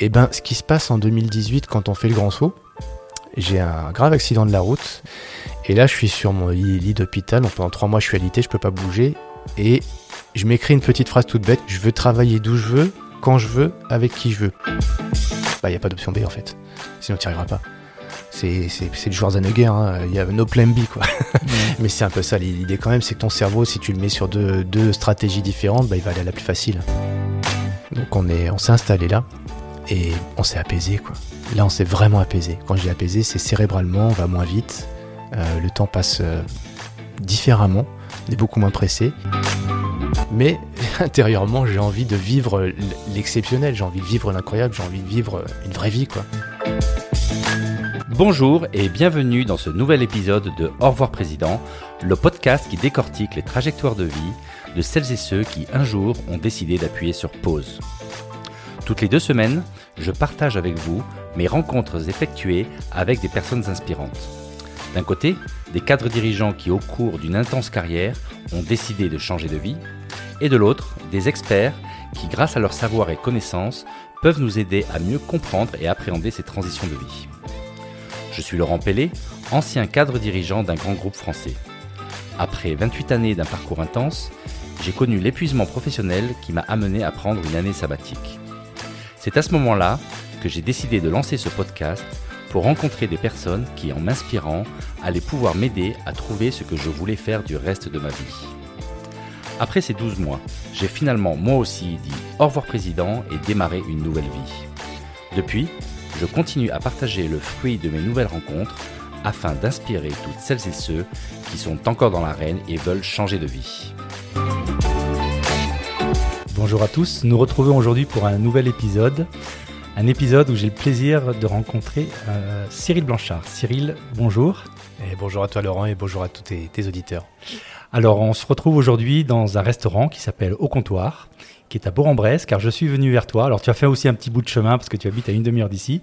Et ben, ce qui se passe en 2018 quand on fait le grand saut, j'ai un grave accident de la route. Et là, je suis sur mon lit, d'hôpital. Donc pendant trois mois, je suis alité, je peux pas bouger. Et je m'écris une petite phrase toute bête. Je veux travailler d'où je veux, quand je veux, avec qui je veux. Bah, il n'y a pas d'option B en fait. Sinon, tu n'y arriveras pas. C'est, le joueur hein. il y a no plan B quoi. Mais c'est un peu ça l'idée quand même, c'est que ton cerveau, si tu le mets sur deux, deux stratégies différentes, bah, il va aller à la plus facile. Donc on, est, on s'est installé là et on s'est apaisé quoi. Là on s'est vraiment apaisé. Quand je dis apaisé, c'est cérébralement, on va moins vite, euh, le temps passe euh, différemment, on est beaucoup moins pressé. Mais intérieurement, j'ai envie de vivre l'exceptionnel, j'ai envie de vivre l'incroyable, j'ai envie de vivre une vraie vie quoi. Bonjour et bienvenue dans ce nouvel épisode de Au revoir Président, le podcast qui décortique les trajectoires de vie de celles et ceux qui un jour ont décidé d'appuyer sur pause. Toutes les deux semaines, je partage avec vous mes rencontres effectuées avec des personnes inspirantes. D'un côté, des cadres dirigeants qui au cours d'une intense carrière ont décidé de changer de vie, et de l'autre, des experts qui grâce à leur savoir et connaissances peuvent nous aider à mieux comprendre et appréhender ces transitions de vie. Je suis Laurent Pellet, ancien cadre dirigeant d'un grand groupe français. Après 28 années d'un parcours intense, j'ai connu l'épuisement professionnel qui m'a amené à prendre une année sabbatique. C'est à ce moment-là que j'ai décidé de lancer ce podcast pour rencontrer des personnes qui, en m'inspirant, allaient pouvoir m'aider à trouver ce que je voulais faire du reste de ma vie. Après ces 12 mois, j'ai finalement moi aussi dit au revoir président et démarré une nouvelle vie. Depuis, je continue à partager le fruit de mes nouvelles rencontres afin d'inspirer toutes celles et ceux qui sont encore dans l'arène et veulent changer de vie. Bonjour à tous, nous retrouvons aujourd'hui pour un nouvel épisode. Un épisode où j'ai le plaisir de rencontrer euh, Cyril Blanchard. Cyril, bonjour. Et bonjour à toi Laurent et bonjour à tous tes auditeurs. Alors on se retrouve aujourd'hui dans un restaurant qui s'appelle Au Comptoir qui est à Bourg-en-Bresse, car je suis venu vers toi. Alors, tu as fait aussi un petit bout de chemin parce que tu habites à une demi-heure d'ici.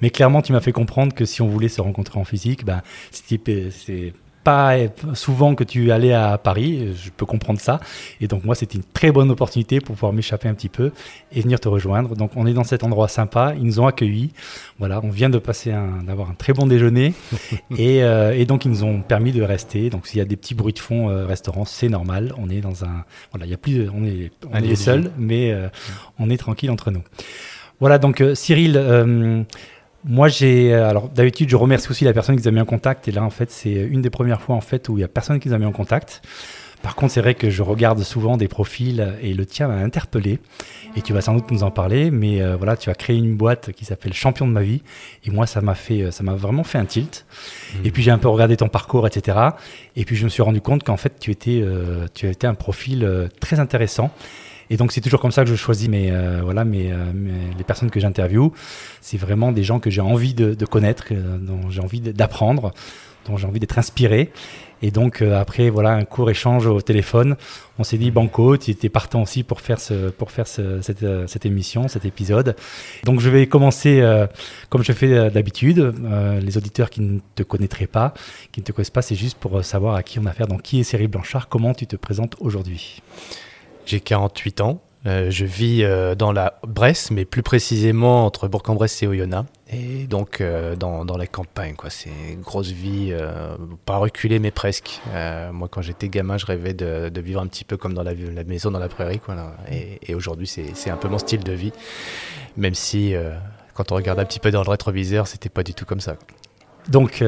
Mais clairement, tu m'as fait comprendre que si on voulait se rencontrer en physique, ben, c'est pas souvent que tu allais à Paris, je peux comprendre ça. Et donc moi, c'était une très bonne opportunité pour pouvoir m'échapper un petit peu et venir te rejoindre. Donc on est dans cet endroit sympa, ils nous ont accueillis. Voilà, on vient de passer un, d'avoir un très bon déjeuner et, euh, et, donc ils nous ont permis de rester. Donc s'il y a des petits bruits de fond euh, restaurant, c'est normal. On est dans un, voilà, il y a plus, on est, on est seul, mais euh, on est tranquille entre nous. Voilà, donc Cyril. Moi, j'ai. Euh, alors, d'habitude, je remercie aussi la personne qui nous a mis en contact. Et là, en fait, c'est une des premières fois en fait où il y a personne qui nous a mis en contact. Par contre, c'est vrai que je regarde souvent des profils et le tien m'a interpellé. Et tu vas sans doute nous en parler, mais euh, voilà, tu as créé une boîte qui s'appelle Champion de ma vie. Et moi, ça m'a fait, ça m'a vraiment fait un tilt. Mmh. Et puis j'ai un peu regardé ton parcours, etc. Et puis je me suis rendu compte qu'en fait, tu étais, euh, tu étais un profil très intéressant. Et donc c'est toujours comme ça que je choisis mes, euh, voilà, mes, euh, les personnes que j'interviewe. C'est vraiment des gens que j'ai envie de, connaître, euh, dont j'ai envie d'apprendre, dont j'ai envie d'être inspiré. Et donc après voilà un court échange au téléphone, on s'est dit banco, tu étais partant aussi pour faire ce, pour faire ce, cette, cette, émission, cet épisode. Donc je vais commencer comme je fais d'habitude. les auditeurs qui ne te connaîtraient pas, qui ne te connaissent pas, c'est juste pour savoir à qui on a affaire. Donc qui est Cyril Blanchard Comment tu te présentes aujourd'hui? J'ai 48 ans. Euh, je vis euh, dans la Bresse, mais plus précisément entre Bourg-en-Bresse et Oyonnax. Et donc euh, dans, dans, la campagne. C'est une grosse vie, pas reculée, mais presque. moi, quand j'étais gamin, je rêvais de, de, vivre un petit peu comme dans la, maison dans la prairie, quoi. Et, aujourd'hui, c'est un peu mon style de vie. Même si, quand on regarde un petit peu dans le rétroviseur, c'était pas du tout comme ça. Donc,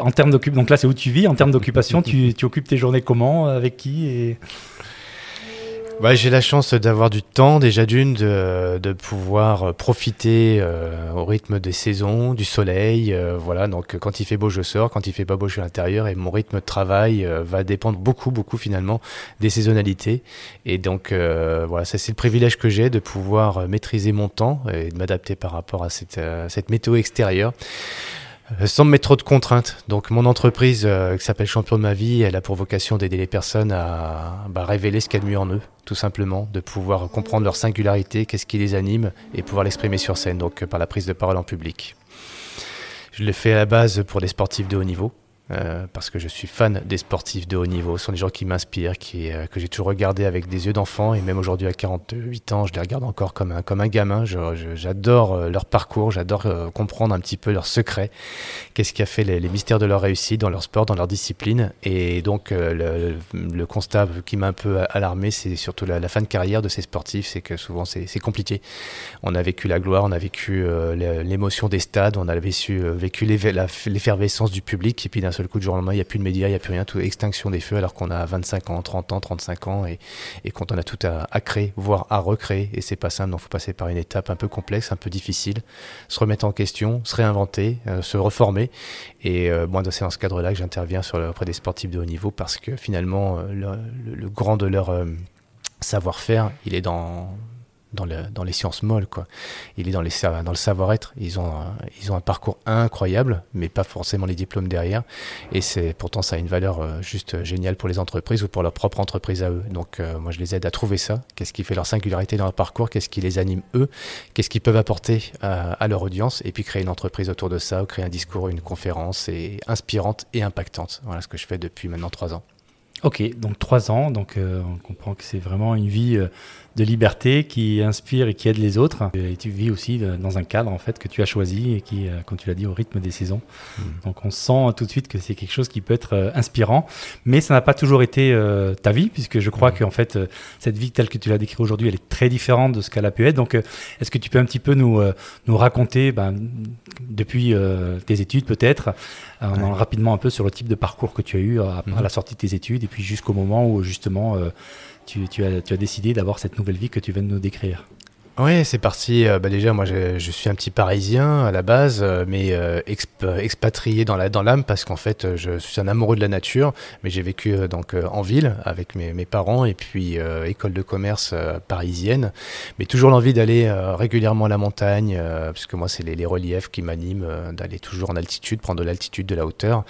en termes donc là, c'est où tu vis. En termes d'occupation, tu, tu, occupes tes journées comment Avec qui et... Bah, j'ai la chance d'avoir du temps déjà d'une, de, de, pouvoir profiter euh, au rythme des saisons, du soleil. Euh, voilà, donc quand il fait beau, je sors, quand il fait pas beau, je suis à l'intérieur et mon rythme de travail euh, va dépendre beaucoup, beaucoup finalement des saisonnalités. Et donc voilà, ça c'est le privilège que j'ai de pouvoir maîtriser mon temps et de m'adapter par rapport à cette, cette météo extérieure. Euh, sans me mettre trop de contraintes. Donc mon entreprise euh, qui s'appelle Champion de ma vie, elle a pour vocation d'aider les personnes à bah, révéler ce qu'il y a de mieux en eux, tout simplement, de pouvoir comprendre leur singularité, qu'est-ce qui les anime, et pouvoir l'exprimer sur scène, donc euh, par la prise de parole en public. Je le fais à la base pour les sportifs de haut niveau, euh, parce que je suis fan des sportifs de haut niveau. Ce sont des gens qui m'inspirent, qui, euh, que j'ai toujours regardé avec des yeux d'enfant. Et même aujourd'hui, à 48 ans, je les regarde encore comme un, comme un gamin. J'adore euh, leur parcours, j'adore comprendre un petit peu leurs secrets. Qu'est-ce qui a fait les, mystères de leur réussite dans leur sport, dans leur discipline. Et donc, le, le, constat qui m'a un peu alarmé, c'est surtout la, fin de carrière de ces sportifs. C'est que souvent, c'est compliqué. On a vécu la gloire, on a vécu l'émotion des stades, on a vécu, vécu l'effervescence du public. Et puis d'un seul coup, du jour au lendemain, il n'y a plus de médias, il n'y a plus rien, tout extinction des feux, alors qu'on a 25 ans, 30 ans, 35 ans, et, quand on a tout à, créer, voire à recréer, et c'est pas simple, donc il faut passer par une étape un peu complexe, un peu difficile, se remettre en question, se réinventer, euh, se reformer, et euh, moi, c'est dans ce cadre-là que j'interviens auprès des sportifs de haut niveau, parce que finalement, euh, le, grand de leur savoir-faire, il est dans dans, le, dans, les sciences molles. Quoi. Il est dans, le savoir-être. Ils ont, un, parcours incroyable, mais pas forcément les diplômes derrière. Et c'est pourtant, ça a une valeur euh, juste géniale pour les entreprises ou pour leur propre entreprise à eux. Donc, euh, moi, je les aide à trouver ça. Qu'est-ce qui fait leur singularité dans leur parcours? Qu'est-ce qui les anime eux? Qu'est-ce qu'ils peuvent apporter à, à, leur audience? Et puis créer une entreprise autour de ça, ou créer un discours, une conférence et inspirante et impactante. Voilà ce que je fais depuis maintenant trois ans. Ok, donc trois ans, donc euh, on comprend que c'est vraiment une vie euh, de liberté qui inspire et qui aide les autres. Et tu vis aussi euh, dans un cadre en fait que tu as choisi et qui, comme tu l'as dit, au rythme des saisons. Hmm. Donc on sent tout de suite que c'est quelque chose qui peut être inspirant, mais ça n'a pas toujours été ta vie, puisque je crois hmm. que en fait cette vie telle que tu l'as décrite aujourd'hui, elle est très différente de ce qu'elle a pu être. Donc est-ce que tu peux un petit peu nous nous raconter ben, depuis tes études peut-être, rapidement un peu sur le type de parcours que tu as eu à, hmm. la sortie de tes études et puis jusqu'au moment où justement euh, tu, as, tu as décidé d'avoir cette nouvelle vie que tu viens de nous décrire. Oui, c'est parti. Euh, bah déjà, moi, je, suis un petit Parisien à la base, euh, mais euh, expatrié dans la dans l'âme parce qu'en fait, je suis un amoureux de la nature. Mais j'ai vécu donc en ville avec mes, mes parents et puis école de commerce parisienne. Mais toujours l'envie d'aller régulièrement à la montagne, parce que moi, c'est les, reliefs qui m'animent, d'aller toujours en altitude, prendre de l'altitude, de la hauteur,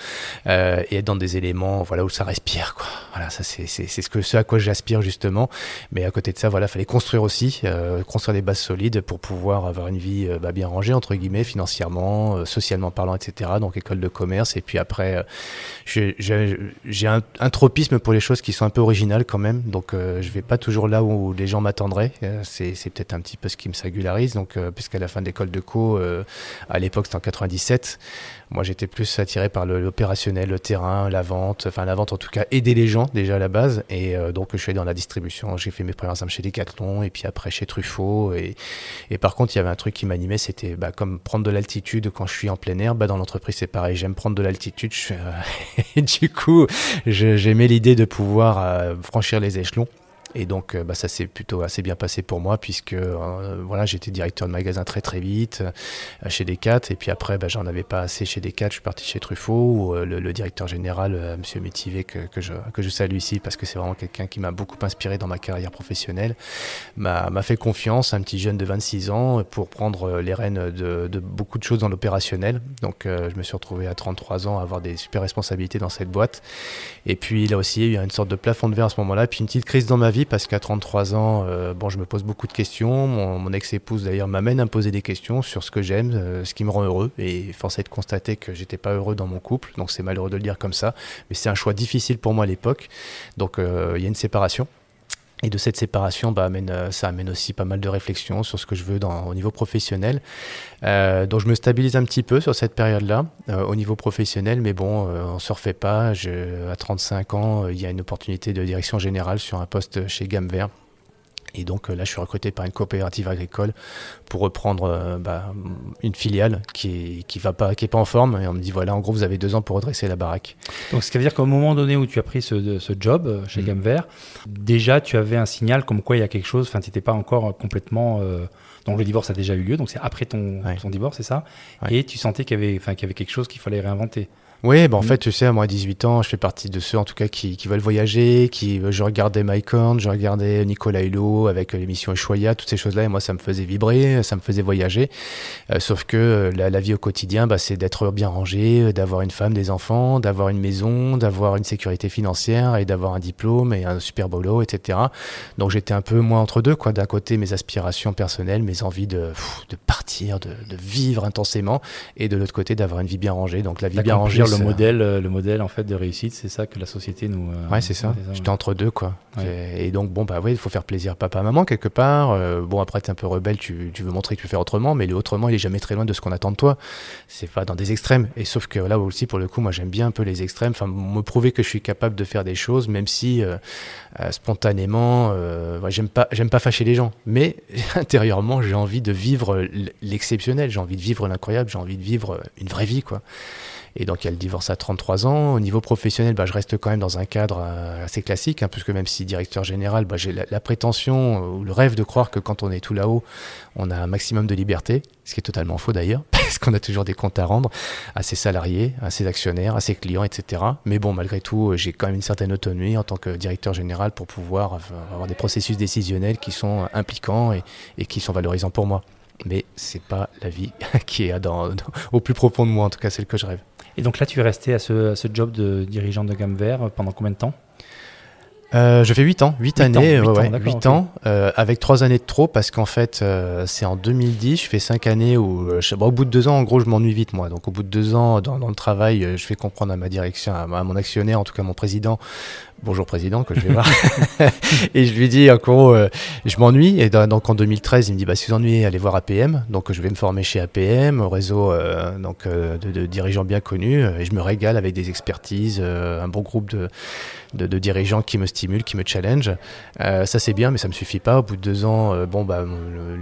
et être dans des éléments, voilà, où ça respire, quoi. Voilà, ça c'est ce ce à quoi j'aspire justement. Mais à côté de ça, voilà, fallait construire aussi, construire des bases solides pour pouvoir avoir une vie euh, bah, bien rangée, entre guillemets, financièrement, euh, socialement parlant, etc. Donc école de commerce. Et puis après, euh, j'ai un, tropisme pour les choses qui sont un peu originales quand même. Donc je vais pas toujours là où les gens m'attendraient. c'est peut-être un petit peu ce qui me singularise. Donc puisqu'à la fin de l'école de co, à l'époque c'était en 97, moi, j'étais plus attiré par l'opérationnel, le, terrain, la vente, enfin la vente en tout cas, aider les gens déjà à la base. Et donc, je suis allé dans la distribution. J'ai fait mes premières armes chez Decathlon et puis après chez Truffaut. Et, par contre, il y avait un truc qui m'animait, c'était bah, comme prendre de l'altitude quand je suis en plein air. Bah, dans l'entreprise, c'est pareil. J'aime prendre de l'altitude. et du coup, j'aimais l'idée de pouvoir euh, franchir les échelons. Et donc, euh, bah, ça s'est plutôt assez bien passé pour moi, puisque euh, voilà, j'étais directeur de magasin très très vite euh, chez Decat. Et puis après, bah, j'en avais pas assez chez Decat. Je suis parti chez Truffaut, où le, directeur général, Monsieur Métivier, que, je, que je salue ici, parce que c'est vraiment quelqu'un qui m'a beaucoup inspiré dans ma carrière professionnelle, m'a fait confiance, un petit jeune de 26 ans, pour prendre les rênes de beaucoup de choses dans l'opérationnel. Donc, je me suis retrouvé à 33 ans à avoir des super responsabilités dans cette boîte. Et puis là aussi, il y a une sorte de plafond de verre à ce moment-là, puis une petite crise dans ma vie parce qu'à 33 ans, euh, bon, je me pose beaucoup de questions. Mon, ex-épouse d'ailleurs m'amène à me poser des questions sur ce que j'aime, euh, ce qui me rend heureux. Et force est de constater que j'étais pas heureux dans mon couple. Donc c'est malheureux de le dire comme ça. Mais c'est un choix difficile pour moi à l'époque. Donc euh, il y a une séparation. Et de cette séparation, bah, amène, ça amène aussi pas mal de réflexions sur ce que je veux dans, au niveau professionnel. donc je me stabilise un petit peu sur cette période-là au niveau professionnel, mais bon, on ne se refait pas. À 35 ans, il y a une opportunité de direction générale sur un poste chez Gamme et donc euh, là, je suis recruté par une coopérative agricole pour reprendre euh, bah, une filiale qui qui va pas qui est pas en forme. Et on me dit voilà, en gros, vous avez deux ans pour redresser la baraque. Donc, ce qui veut dire qu'au moment donné où tu as pris ce, ce job euh, chez mmh. Gamme Vert, déjà tu avais un signal comme quoi il y a quelque chose. Enfin, tu n'étais pas encore complètement. donc le divorce a déjà eu lieu. Donc c'est après ton, ton divorce, c'est ça? Et tu sentais qu'il y avait, qu'il y avait quelque chose qu'il fallait réinventer. Oui, bah en mm. fait, tu sais, moi, à 18 ans, je fais partie de ceux, en tout cas, qui, qui veulent voyager, qui, je regardais Mike Horn, je regardais Nicolas Hulot avec euh, l'émission Ushuaïa, toutes ces choses-là, et moi, ça me faisait vibrer, ça me faisait voyager. Euh, sauf que euh, la, la, vie au quotidien, bah, c'est d'être bien rangé, d'avoir une femme, des enfants, d'avoir une maison, d'avoir une sécurité financière et d'avoir un diplôme et un super boulot, etc. Donc, j'étais un peu moins entre deux, quoi. D'un côté, mes aspirations personnelles, mes envies de, de partir, de, de vivre intensément, et de l'autre côté, d'avoir une vie bien rangée. Donc, la vie bien rangée, le modèle, euh, le modèle en fait de réussite, c'est ça que la société nous. Euh, ouais, c'est ça. J'étais entre deux quoi. Et donc bon bah oui, il faut faire plaisir papa maman quelque part. Euh, bon après t'es un peu rebelle, tu, tu, veux montrer que tu fais autrement, mais le autrement il est jamais très loin de ce qu'on attend de toi. C'est pas dans des extrêmes. Et sauf que là aussi pour le coup moi j'aime bien un peu les extrêmes, enfin me prouver que je suis capable de faire des choses, même si spontanément, j'aime pas j'aime pas fâcher les gens, mais intérieurement j'ai envie de vivre l'exceptionnel, j'ai envie de vivre l'incroyable, j'ai envie de vivre une vraie vie quoi. Et donc, elle divorce à 33 ans. Au niveau professionnel, bah, je reste quand même dans un cadre euh, assez classique, hein, puisque même si directeur général, bah, j'ai la, prétention euh, ou le rêve de croire que quand on est tout là-haut, on a un maximum de liberté, ce qui est totalement faux d'ailleurs, parce qu'on a toujours des comptes à rendre à ses salariés, à ses actionnaires, à ses clients, etc. Mais bon, malgré tout, j'ai quand même une certaine autonomie en tant que directeur général pour pouvoir euh, avoir des processus décisionnels qui sont impliquants et, et qui sont valorisants pour moi mais c'est pas la vie qui est dans, au plus profond de moi, en tout cas celle que je rêve. Et donc là, tu es resté à ce, job de dirigeant de gamme vert pendant combien de temps? Euh, je fais 8 ans, 8, années, 8 ans, euh, avec 3 années de trop parce qu'en fait euh, c'est en 2010, je fais 5 années où au bout de 2 ans en gros je m'ennuie vite moi, donc au bout de 2 ans dans, dans, le travail je fais comprendre à ma direction, à, mon actionnaire, en tout cas mon président, bonjour président que je vais voir, et je lui dis en gros je m'ennuie. Et donc en 2013 il me dit bah si vous ennuyez allez voir APM, donc je vais me former chez APM au réseau donc de, de, dirigeants bien connus et je me régale avec des expertises, un bon groupe de, de, de dirigeants qui me stimule, qui me challenge. Euh, ça c'est bien, mais ça me suffit pas. Au bout de deux ans, euh, bon bah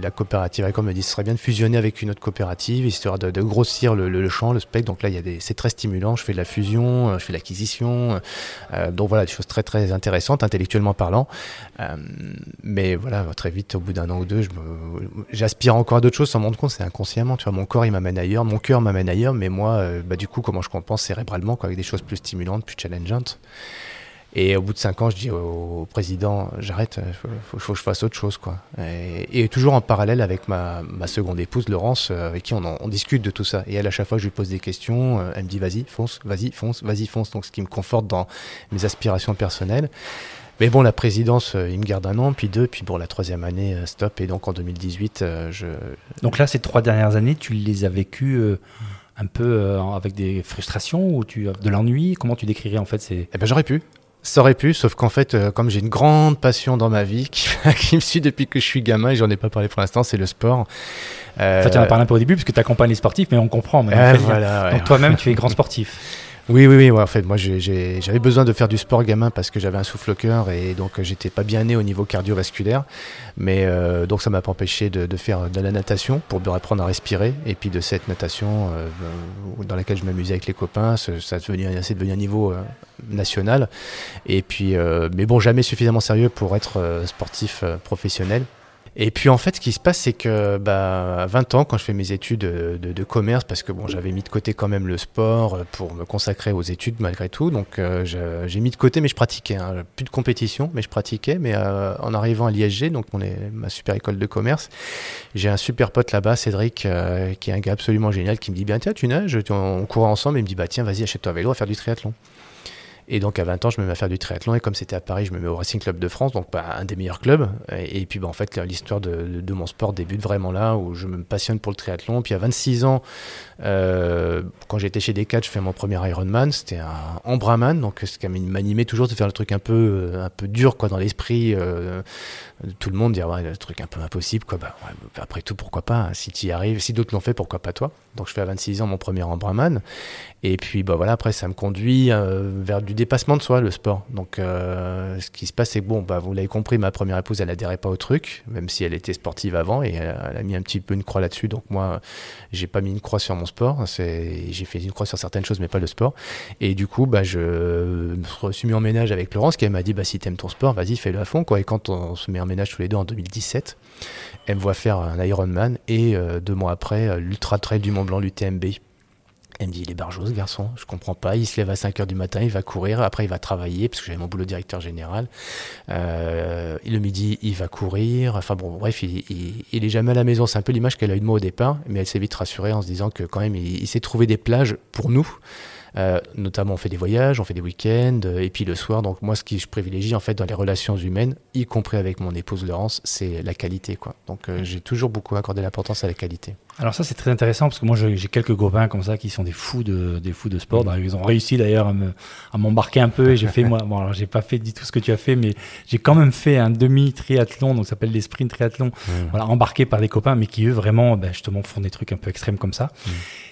la coopérative Icon me dit ce serait bien de fusionner avec une autre coopérative histoire de, grossir le, champ, le spectre. Donc là, il y a des, c'est très stimulant. Je fais de la fusion, euh, je fais de l'acquisition. donc voilà, des choses très très intéressantes intellectuellement parlant. mais voilà, très vite, au bout d'un an ou deux, j'aspire encore à d'autres choses sans me rendre compte. C'est inconsciemment. Tu vois, mon corps il m'amène ailleurs, mon cœur m'amène ailleurs, mais moi, bah du coup, comment je compense cérébralement quoi, avec des choses plus stimulantes, plus challengeantes. Et au bout de cinq ans, je dis au, président, j'arrête, il faut, que je fasse autre chose. Quoi. Et, toujours en parallèle avec ma, ma, seconde épouse, Laurence, euh, avec qui on, on, discute de tout ça. Et elle, à chaque fois, je lui pose des questions, euh, elle me dit, vas-y, fonce, vas-y, fonce, vas-y, fonce. Donc, ce qui me conforte dans mes aspirations personnelles. Mais bon, la présidence, euh, il me garde un an, puis deux, puis bon, la troisième année, stop. Et donc en 2018, je. Donc là, ces trois dernières années, tu les as vécues un peu avec des frustrations ou tu de l'ennui? Comment tu décrirais en fait ces... Eh ben, j'aurais pu. Ça aurait pu, sauf qu'en fait, euh, comme j'ai une grande passion dans ma vie qui, qui, me suit depuis que je suis gamin, et j'en ai pas parlé pour l'instant, c'est le sport. Euh... Enfin, tu en as parlé un peu au début, parce que tu accompagnes les sportifs, mais on comprend. Mais euh, voilà, Donc toi-même, tu es grand sportif. Oui, oui, oui. en fait, moi, j'avais besoin de faire du sport gamin parce que j'avais un souffle au cœur et donc j'étais pas bien né au niveau cardiovasculaire. Mais euh, donc, ça m'a pas empêché de, faire de la natation pour apprendre à respirer. Et puis de cette natation euh, dans laquelle je m'amusais avec les copains, ça, a devenu, devenu un niveau euh, national. Et puis, mais bon, jamais suffisamment sérieux pour être sportif professionnel. Et puis en fait, ce qui se passe, c'est que bah, à 20 ans, quand je fais mes études de, commerce, parce que bon, j'avais mis de côté quand même le sport euh, pour me consacrer aux études malgré tout, donc euh, j'ai mis de côté, mais je pratiquais. Hein. Plus de compétition, mais je pratiquais. Mais euh, en arrivant à l'ISG, donc on est ma super école de commerce, j'ai un super pote là-bas, Cédric, qui est un gars absolument génial, qui me dit bien tiens, tu nages, on court ensemble, et il me dit bah tiens, vas-y, achète-toi un vélo, à faire du triathlon. Et donc à 20 ans, je me mets à faire du triathlon. Et comme c'était à Paris, je me mets au Racing Club de France, donc bah, un des meilleurs clubs. Et, puis bah, en fait, l'histoire de, de, mon sport débute vraiment là, où je me passionne pour le triathlon. Puis à 26 ans, euh, quand j'étais chez Decat, je fais mon premier Ironman. C'était un Ambraman, donc ce m'animait toujours de faire le truc un peu, un peu dur quoi, dans l'esprit. Euh, tout le monde dire le truc un peu impossible. Quoi. Bah, après tout, pourquoi pas hein. Si tu y arrives, si d'autres l'ont fait, pourquoi pas toi Donc je fais à 26 ans mon premier Ambraman. Et puis bah, voilà, après, ça me conduit vers du dépassement de soi, le sport. Donc, ce qui se passe, c'est que, bon, bah, vous l'avez compris, ma première épouse, elle adhérait pas au truc, même si elle était sportive avant, et elle, a mis un petit peu une croix là-dessus. Donc, moi, j'ai pas mis une croix sur mon sport. J'ai fait une croix sur certaines choses, mais pas le sport. Et du coup, bah, je me suis mis en ménage avec Laurence, qui m'a dit bah, si t'aimes ton sport, vas-y, fais-le à fond. Quoi. Et quand on se met en ménage tous les deux en 2017, elle me voit faire un Ironman et euh, deux mois après, euh, l'Ultra Trail du Mont Blanc, l'UTMB. Elle me dit, il est barjot ce garçon, je comprends pas. Il se lève à 5 h du matin, il va courir, après il va travailler, parce que j'avais mon boulot directeur général. Euh, le midi, il va courir. Enfin bon, bref, il, il, est jamais à la maison. C'est un peu l'image qu'elle a eu de moi au départ, mais elle s'est vite rassurée en se disant que quand même, il, s'est trouvé des plages pour nous. Euh, notamment, on fait des voyages, on fait des week-ends, euh, et puis le soir. Donc, moi, ce que je privilégie, en fait, dans les relations humaines, y compris avec mon épouse Laurence, c'est la qualité, quoi. Donc, euh, j'ai toujours beaucoup accordé l'importance à la qualité. Alors ça c'est très intéressant parce que moi j'ai quelques copains comme ça qui sont des fous de des fous de sport. Ils ont réussi d'ailleurs à m'embarquer un peu et j'ai fait moi bon alors j'ai pas fait du tout ce que tu as fait mais j'ai quand même fait un demi triathlon donc ça s'appelle les sprint triathlon. Mm. Voilà embarqué par des copains mais qui eux vraiment ben, justement font des trucs un peu extrêmes comme ça. Mm.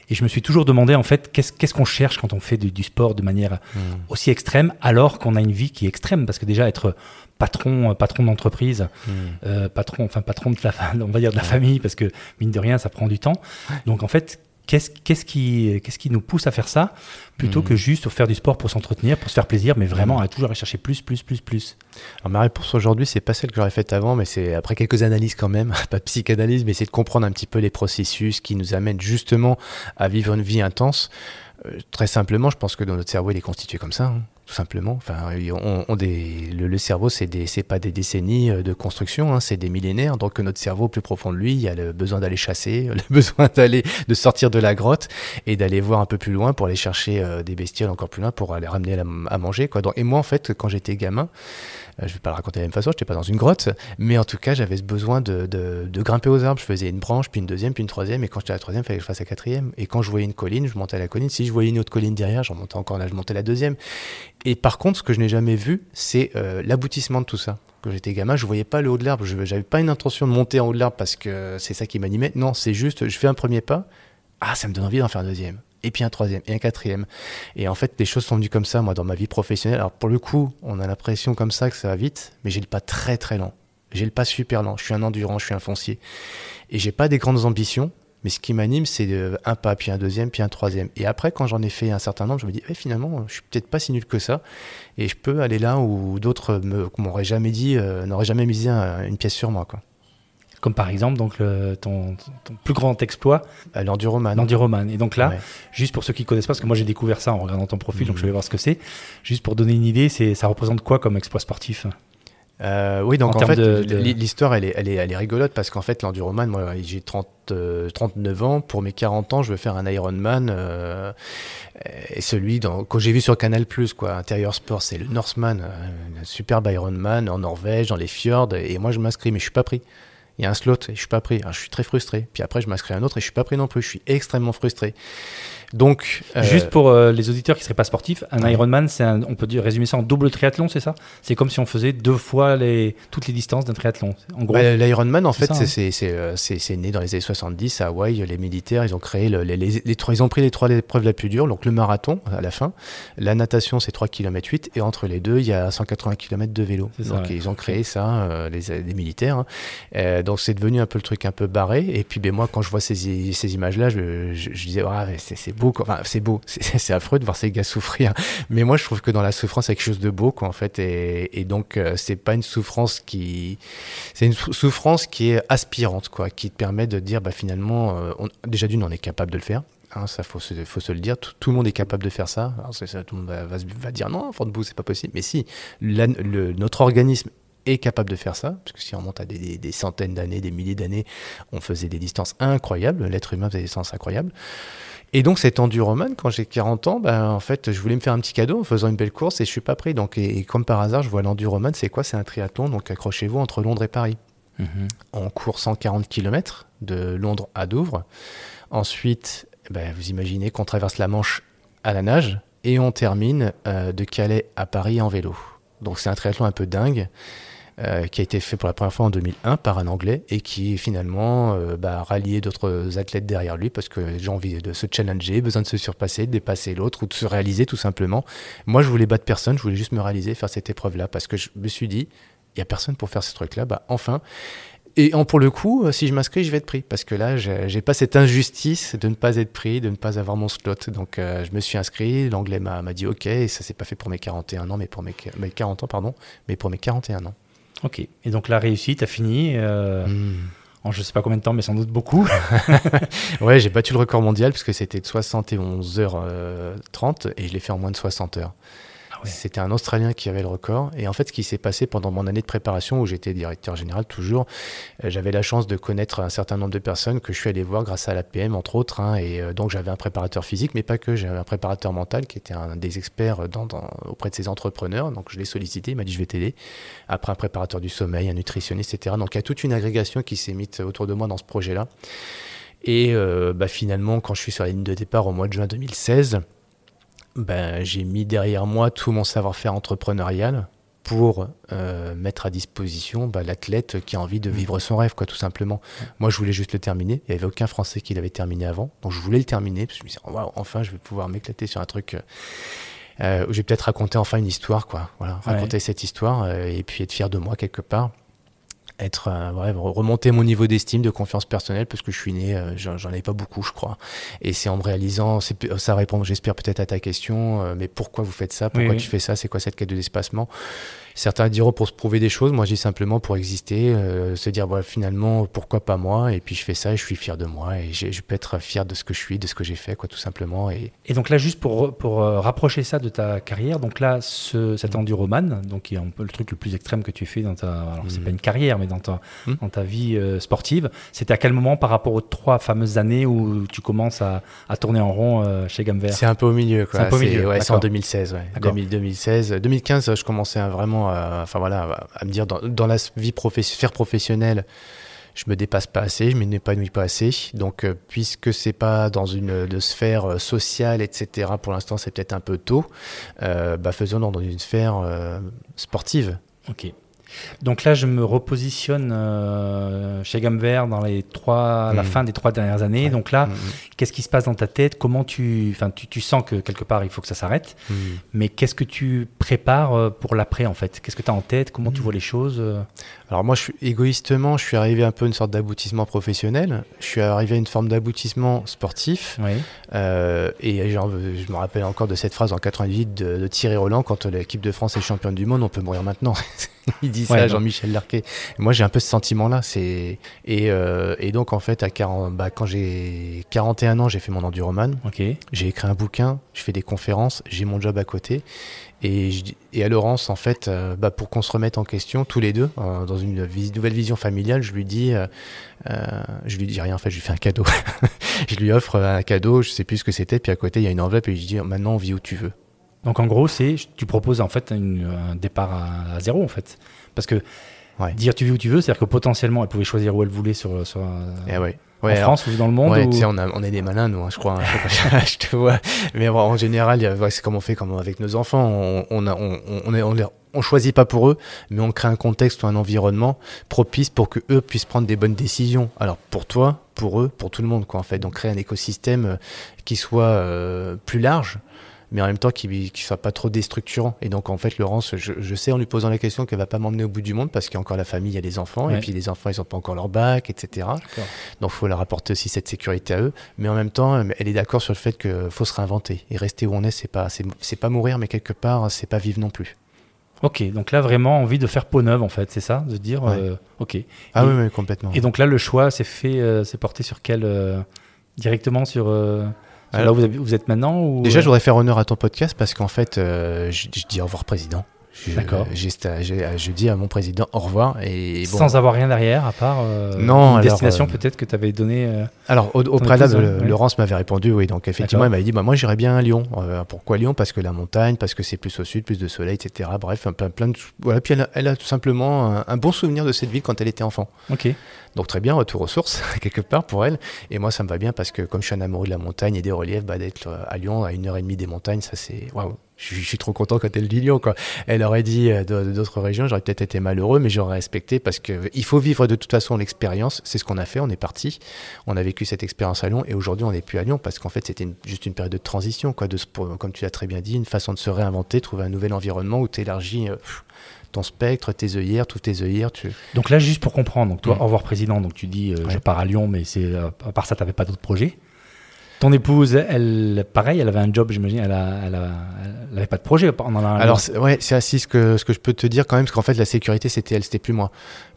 Et je me suis toujours demandé en fait qu'est-ce qu'on cherche quand on fait du, du sport de manière Mm. aussi extrême alors qu'on a une vie qui est extrême parce que déjà être patron, euh, patron d'entreprise, Mm. euh, patron, enfin patron de la, on va dire de la famille, parce que mine de rien, ça prend du temps. Donc en fait, qu'est-ce qui, nous pousse à faire ça plutôt Mhm. que juste faire du sport pour s'entretenir, pour se faire plaisir, mais vraiment à toujours aller chercher plus, plus, plus, plus. Alors, ma réponse aujourd'hui, c'est pas celle que j'aurais faite avant, mais c'est après quelques analyses quand même, pas de psychanalyse, mais c'est de comprendre un petit peu les processus qui nous amènent justement à vivre une vie intense. Euh, très simplement, je pense que dans notre cerveau, il est constitué comme ça, hein, tout simplement. Enfin, on, on des, le, le cerveau, c'est c'est pas des décennies euh, de construction, hein, c'est des millénaires. Donc notre cerveau, plus profond de lui, il y a le besoin d'aller chasser, le besoin d'aller, de sortir de la grotte et d'aller voir un peu plus loin pour aller chercher euh, des bestioles encore plus loin pour aller ramener la- à manger. Quoi. Donc, et moi, en fait, quand j'étais gamin, je vais pas le raconter de la même façon, je n'étais pas dans une grotte, mais en tout cas, j'avais ce besoin de, de- de grimper aux arbres. Je faisais une branche, puis une deuxième, puis une troisième, et quand j'étais à la troisième, il fallait que je fasse la quatrième. Et quand je voyais une colline, je montais à la colline. Si je voyais une autre colline derrière, je remontais encore là, je montais la deuxième. Et par contre, ce que je n'ai jamais vu, c'est euh, l'aboutissement de tout ça. Quand j'étais gamin, je voyais pas le haut de l'arbre. Je n'avais pas une intention de monter en haut de l'arbre parce que c'est ça qui m'animait. Non, c'est juste, je fais un premier pas. Ah, ça me donne envie d'en faire un deuxième. Et puis un troisième, et un quatrième. Et en fait, les choses sont venues comme ça, moi, dans ma vie professionnelle. Alors, pour le coup, on a l'impression comme ça que ça va vite, mais j'ai le pas très très lent. J'ai le pas super lent. Je suis un endurant, je suis un foncier. Et j'ai pas des grandes ambitions, mais ce qui m'anime, c'est euh, un pas, puis un deuxième, puis un troisième. Et après, quand j'en ai fait un certain nombre, je me dis, eh, finalement, je suis peut-être pas si nul que ça. Et je peux aller là où d'autres m'auraient jamais dit, euh, n'auraient jamais misé un- une pièce sur moi. Comme par exemple donc le- ton, ton plus grand exploit, Euh, L'enduroman. l'enduroman. Et donc là, Ouais. juste pour ceux qui connaissent pas, parce que moi j'ai découvert ça en regardant ton profil, donc Mhm. je vais voir ce que c'est. Juste pour donner une idée, c'est ça représente quoi comme exploit sportif? Euh, oui, donc En fait, de- de- l'hi- l'histoire, elle est, elle, est, elle est rigolote parce qu'en fait, l'enduroman, moi, j'ai 30, euh, 39 ans. Pour mes 40 ans, je veux faire un Ironman. Euh, et celui dans, que j'ai vu sur Canal, quoi, Intérieur Sport, c'est le Norseman, euh, un superbe Ironman en Norvège, dans les fjords. Et moi, je m'inscris, mais je suis pas pris. Il y a un slot et je suis pas pris. Alors, je suis très frustré. Puis après, je m'inscris à un autre et je suis pas pris non plus. Je suis extrêmement frustré. Donc, euh, Juste pour euh, les auditeurs qui seraient pas sportifs, un Ouais. Ironman, c'est on peut dire résumer ça en double triathlon, c'est ça? C'est comme si on faisait deux fois les, toutes les distances d'un triathlon. En gros, Bah, L'Ironman, en fait, hein. c'est c'est- euh, né dans les années 70 à Hawaï. Les militaires, ils ont créé le- les, les- les trois, ils ont pris les trois épreuves la plus dure, donc le marathon à la fin, la natation, c'est 3 km 8, et entre les deux, il y a 180 km de vélo. Ça, Donc ouais. ils ont créé ça, euh, les, les militaires. hein. Donc c'est devenu un peu le truc un peu barré. Et puis ben, moi, quand je vois ces, ces images-là, je, je- je disais, Ah, c'est c'est c'est beau, c'est affreux de voir ces gars souffrir. Mais moi, je trouve que dans la souffrance, il y a quelque chose de beau, quoi, en fait. Et, et donc, euh, c'est pas une souffrance qui. C'est une sou- souffrance qui est aspirante, quoi, qui te permet de dire, bah, finalement, euh, on- déjà d'une, on est capable de le faire. Hein, ça, faut se, faut se le dire. Tout, le monde est capable de faire ça. Ça, tout le monde va, va va dire non, fort debout, c'est pas possible. Mais si, notre organisme est capable de faire ça, parce que si on remonte à des- des centaines d'années, des milliers d'années, on faisait des distances incroyables. L'être humain faisait des distances incroyables. Et donc cet enduroman, quand j'ai 40 ans, ben, en fait, je voulais me faire un petit cadeau en faisant une belle course et je suis pas pris. Donc, et, et comme par hasard, je vois l'enduroman, c'est quoi? C'est un triathlon, donc accrochez-vous entre Londres et Paris. Mhm. On court 140 km de Londres à Douvres. Ensuite, ben, vous imaginez qu'on traverse la Manche à la nage et on termine euh, de Calais à Paris en vélo. Donc c'est un triathlon un peu dingue euh, qui a été fait pour la première fois en 2001 par un Anglais et qui finalement euh, bah, a rallié d'autres athlètes derrière lui parce que ont envie de se challenger, besoin de se surpasser, de dépasser l'autre ou de se réaliser tout simplement. Moi je voulais battre personne, je voulais juste me réaliser, faire cette épreuve-là parce que je me suis dit, il n'y a personne pour faire ce truc-là, bah enfin. Et en, pour le coup, euh, si je m'inscris, je vais être pris. Parce que là, j'ai j'ai pas cette injustice de ne pas être pris, de ne pas avoir mon slot. Donc, euh, je me suis inscrit. L'anglais m'a dit OK. Et ça s'est pas fait pour mes 41 ans, mais pour mes 40 ans, pardon. Mais pour mes 41 ans. Ok. Et donc la réussite, t'as fini euh, Hmm. en je sais pas combien de temps, mais sans doute beaucoup. Ouais, j'ai battu le record mondial parce que c'était de 71h30 et je l'ai fait en moins de 60 heures. C'était un Australien qui avait le record. Et en fait, ce qui s'est passé pendant mon année de préparation, où j'étais directeur général toujours, euh, j'avais la chance de connaître un certain nombre de personnes que je suis allé voir grâce à l'APM, entre autres. hein. et euh, donc, j'avais un préparateur physique, mais pas que. J'avais un préparateur mental qui était un des experts dans- auprès de ces entrepreneurs. Donc, je l'ai sollicité. Il m'a dit, je vais t'aider. Après, un préparateur du sommeil, un nutritionniste, etc. Donc, il y a toute une agrégation qui s'est mise autour de moi dans ce projet-là. Et euh, bah, finalement, quand je suis sur la ligne de départ au mois de juin 2016, ben, j'ai mis derrière moi tout mon savoir-faire entrepreneurial pour euh, mettre à disposition bah, l'athlète qui a envie de vivre son rêve, quoi, tout simplement. Moi, je voulais juste le terminer. Il n'y avait aucun Français qui l'avait terminé avant. Donc, je voulais le terminer. Parce que je me disais, Waouh, enfin, je vais pouvoir m'éclater sur un truc. euh, euh, où je vais peut-être raconter enfin une histoire, quoi. Voilà, Ouais. raconter cette histoire euh, et puis être fier de moi quelque part. Être, euh, ouais, re- remonter mon niveau d'estime, de confiance personnelle, parce que je suis né, euh, j'en j'en avais pas beaucoup, je crois. Et c'est en me réalisant, ça répond, j'espère peut-être à ta question, euh, mais pourquoi vous faites ça? Pourquoi Oui, oui. tu fais ça? C'est quoi cette quête de l'espacement Certains diront pour se prouver des choses, moi je dis simplement pour exister, euh, se dire voilà, finalement pourquoi pas moi, et puis je fais ça et je suis fier de moi, et j'ai- je peux être fier de ce que je suis, de ce que j'ai fait, quoi, tout simplement. Et Et donc là, juste pour, pour euh, rapprocher ça de ta carrière, donc là, ce, cet enduroman, donc qui est un peu le truc le plus extrême que tu fais dans ta, alors c'est Mhm. pas une carrière, mais dans ta, Mhm. dans ta vie euh, sportive, c'était à quel moment par rapport aux trois fameuses années où tu commences à, à tourner en rond euh, chez Gamme Vert C'est un peu au milieu, quoi. C'est un peu au milieu, ouais, c'est en d'accord. 2016, ouais. D'accord. 2000, 2016. 2015, je commençais à vraiment, à, enfin voilà, à, me dire dans, la vie professionnelle, je me dépasse pas assez, je m'épanouis pas assez. Donc, euh, puisque c'est pas dans une de sphère euh, sociale, etc. Pour l'instant, c'est peut-être un peu tôt. Euh, bah, faisons-le dans une sphère euh, sportive. Ok. Donc là, je me repositionne euh, chez Gamme Vert dans les trois, à la Mhm. fin des trois dernières années. Ouais. Donc là, Mm, qu'est-ce qui se passe dans ta tête? Comment tu, enfin, tu, tu sens que quelque part il faut que ça s'arrête. mm, mm. Mais qu'est-ce que tu prépares euh, pour l'après en fait? Qu'est-ce que tu as en tête? Comment tu vois les choses euh? Alors moi, je suis, égoïstement, je suis arrivé un peu à une sorte d'aboutissement professionnel. Je suis arrivé à une forme d'aboutissement sportif. Oui. Euh, et genre, je me rappelle encore de cette phrase en 98 de, de Thierry Roland quand l'équipe de France est championne du monde, on peut mourir maintenant. Il dit ça Ouais, à non. Jean-Michel Larquet. Et Moi, j'ai un peu ce sentiment-là. C'est et, euh, et donc en fait, à 40, bah, quand j'ai 41 ans, j'ai fait mon enduroman. Ok. J'ai écrit un bouquin, je fais des conférences, j'ai mon job à côté. Et, à Laurence, en fait, euh, bah, pour qu'on se remette en question, tous les deux, euh, dans une nouvelle vision familiale, je lui dis, euh, je lui dis rien, en fait, je lui fais un cadeau. je lui offre un cadeau, je sais plus ce que c'était, puis à côté, il y a une enveloppe et je lui dis, maintenant, on vit où tu veux. Donc en gros, c'est tu proposes en fait un départ à, à zéro en fait, parce que Ouais. dire tu vis où tu veux, c'est-à-dire que potentiellement elle pouvait choisir où elle voulait sur, sur Et ouais. en alors- France ou dans le monde. Ouais, ou- on, a- on est des malins, nous, hein, je crois. hein. je te vois. Mais bon, en général, c'est comme on fait comme avec nos enfants. On, on, a- on, on, est- on les- on choisit pas pour eux, mais on crée un contexte ou un environnement propice pour que eux puissent prendre des bonnes décisions. Alors pour toi, pour eux, pour tout le monde, quoi, en fait. Donc créer un écosystème euh, qui soit euh, plus large mais en même temps qui ne soit pas trop déstructurant. Et donc, en fait, Laurence, je, je sais en lui posant la question qu'elle va pas m'emmener au bout du monde parce qu'il y a encore la famille, il y a les enfants, Ouais. et puis les enfants, ils n'ont pas encore leur bac, etc. Donc, il faut leur apporter aussi cette sécurité à eux. Mais en même temps, elle est d'accord sur le fait qu'il faut se réinventer. Et rester où on est, c'est pas, c'est, pas mourir, mais quelque part, c'est pas vivre non plus. Ok, donc là vraiment envie de faire peau neuve en fait, c'est ça, de dire Ouais. euh, ok. Ah Et- oui, oui, complètement. Et donc là le choix s'est fait, euh, s'est porté sur quel euh, directement sur, euh, là où vous, êtes maintenant ou Déjà, euh, je voudrais faire honneur à ton podcast parce qu'en fait, euh, je, je dis au revoir, président. Je- D'accord. j'ai- je dis à mon président au revoir. Et bon, sans avoir rien derrière à part euh, Non, une alors, destination euh, peut-être que tu avais donné. euh, Alors, au, au préalable, épouse, le- ouais. Laurence m'avait répondu, oui. Donc, effectivement, elle m'avait dit, bah, moi, j'irais bien à Lyon. Euh, pourquoi Lyon? Parce que la montagne, parce que c'est plus au sud, plus de soleil, etc. Bref, plein, plein de. Voilà. Puis, elle a, elle a tout simplement un, un bon souvenir de cette ville quand elle était enfant. Ok. Donc, très bien, retour aux sources, quelque part, pour elle. Et moi, ça me va bien parce que, comme je suis un amoureux de la montagne et des reliefs, bah, d'être euh, à Lyon, à une heure et demie des montagnes, ça, c'est. Waouh je, suis- trop content quand elle dit Lyon, quoi. Elle aurait dit euh, d'autres régions, j'aurais peut-être été malheureux, mais j'aurais respecté parce que euh, faut vivre de toute façon l'expérience. C'est ce qu'on a fait, on est parti. On a vécu cette expérience à Lyon et aujourd'hui on n'est plus à Lyon parce qu'en fait c'était juste une période de transition, quoi, de, comme tu l'as très bien dit, une façon de se réinventer, trouver un nouvel environnement où tu élargis ton spectre, tes œillères, tous tes œillères. Tu... Donc là juste pour comprendre, donc toi Mm. au revoir président, donc tu dis euh, je pars à Lyon, mais c'est euh, à part ça tu n'avais pas d'autres projets? Ton épouse, elle, pareil, elle avait un job, j'imagine, elle, a, elle, a- elle avait pas de projet pendant la. Alors c'est- ouais, c'est assis ce que, ce que je peux te dire quand même, parce qu'en fait la sécurité c'était elle, c'était plus moi.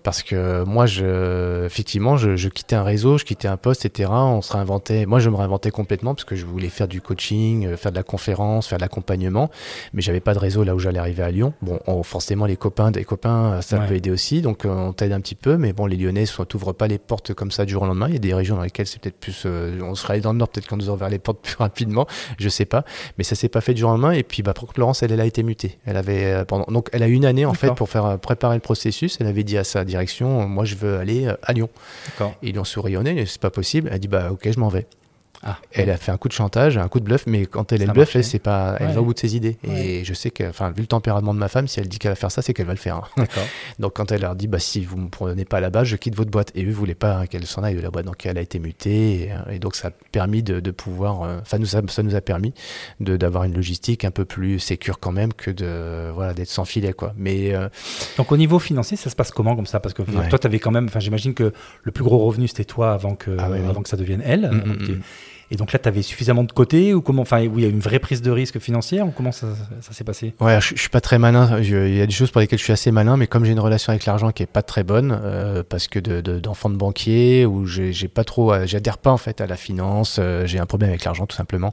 Parce que moi, je, effectivement, je, je quittais un réseau, je quittais un poste, etc. On se réinventait. Moi, je me réinventais complètement parce que je voulais faire du coaching, euh, faire de la conférence, faire de l'accompagnement. Mais j'avais pas de réseau là où j'allais arriver à Lyon. Bon, on- forcément, les copains, des copains, ça Ouais. peut aider aussi. Donc, euh, on t'aide un petit peu. Mais bon, les Lyonnais, soit t'ouvrent pas les portes comme ça du jour au lendemain. Il y a des régions dans lesquelles c'est peut-être plus, euh, on serait allé dans le nord, peut-être qu'on nous ouvert les portes plus rapidement. Je sais pas. Mais ça s'est pas fait du jour au lendemain. Et puis, bah, pour Laurence, elle, elle a été mutée. Elle avait euh, pendant, donc, elle a eu une année en fait pour faire euh, préparer le processus. Elle avait dit à sa direction, moi, je veux aller euh, à Lyon. Et ils lui ont sourionné, mais c'est pas possible. Elle dit, bah, ok, je m'en vais. Ah, Elle a fait un coup de chantage, un coup de bluff, mais quand elle, elle a bluff, marché. elle, c'est pas, elle Ouais. va au bout de ses idées. Ouais. Et je sais que, enfin, vu le tempérament de ma femme, si elle dit qu'elle va faire ça, c'est qu'elle va le faire. hein. Donc quand elle leur dit, bah, si vous me prenez pas là-bas, je quitte votre boîte. Et eux voulaient pas qu'elle s'en aille de la boîte. Donc elle a été mutée. Et, euh, et donc ça a permis de, de pouvoir, euh, enfin, nous a- ça nous a permis de, d'avoir une logistique un peu plus sécure quand même que de, voilà, d'être sans filet, quoi. Mais, euh, Donc au niveau financier, ça se passe comment comme ça? Parce que Ouais. toi, tu avais quand même, enfin j'imagine que le plus gros revenu c'était toi avant que, Ah avant que ça devienne elle. Mm, Donc, mm, t'es- mm. Et donc là, tu avais suffisamment de côté ou comment Enfin, oui, il y a une vraie prise de risque financière ou comment ça, ça s'est passé? Ouais, je, je suis pas très malin. Je- Il y a des choses pour lesquelles je suis assez malin, mais comme j'ai une relation avec l'argent qui est pas très bonne, euh, parce que de- de- d'enfant de, banquier, où j'ai pas trop, à- j'adhère pas en fait à la finance, euh, j'ai un problème avec l'argent tout simplement.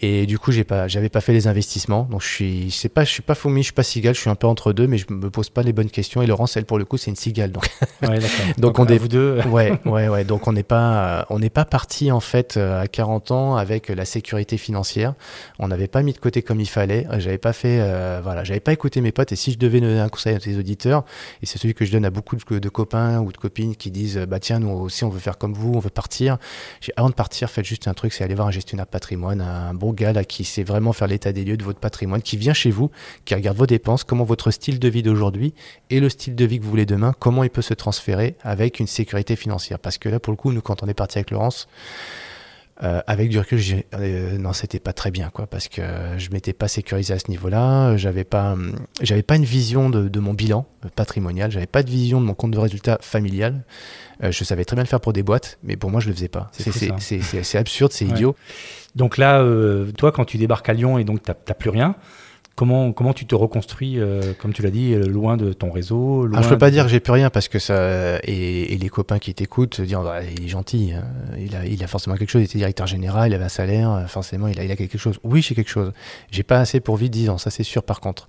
Et du coup, j'ai pas, j'avais pas fait les investissements, donc je suis, c'est pas, je suis pas fourmi, je suis pas cigale, je suis un peu entre deux, mais je me pose pas les bonnes questions. Et Laurence, elle pour le coup, c'est une cigale, donc Ouais. Donc, on dé- vous deux. ouais, ouais, ouais. Donc on n'est pas, on n'est pas parti en fait euh, à 40 ans avec la sécurité financière. On n'avait pas mis de côté comme il fallait. Euh, J'avais pas fait, euh, voilà, j'avais pas écouté mes potes. Et si je devais donner un conseil à tes auditeurs, et c'est celui que je donne à beaucoup de, copains ou de copines qui disent, bah tiens, nous aussi on veut faire comme vous, on veut partir. Avant de partir, faites juste un truc, c'est aller voir un gestionnaire patrimoine, un bon gars là qui sait vraiment faire l'état des lieux de votre patrimoine, qui vient chez vous, qui regarde vos dépenses, comment votre style de vie d'aujourd'hui et le style de vie que vous voulez demain, comment il peut se transférer avec une sécurité financière. Parce que là, pour le coup, nous, quand on est parti avec Laurence, euh, avec du recul, j'ai- euh, non, c'était pas très bien, quoi, parce que je m'étais pas sécurisé à ce niveau-là. J'avais pas, hum, j'avais pas une vision de, de mon bilan euh, patrimonial. J'avais pas de vision de mon compte de résultat familial. Euh, je savais très bien le faire pour des boîtes, mais pour moi, je le faisais pas. C'est absurde, c'est Ouais. idiot. Donc là, toi, quand tu débarques à Lyon et donc tu n'as plus rien, comment, comment tu te reconstruis, euh, comme tu l'as dit, loin de ton réseau loin Ah, je peux pas dire que j'ai plus rien parce que ça et, et les copains qui t'écoutent se disent Ah, bah, il est gentil, hein. il a il a forcément quelque chose, il était directeur général, il avait un salaire, euh, forcément il a il a quelque chose. Oui, j'ai quelque chose. J'ai pas assez pour vivre 10 ans, ça c'est sûr par contre.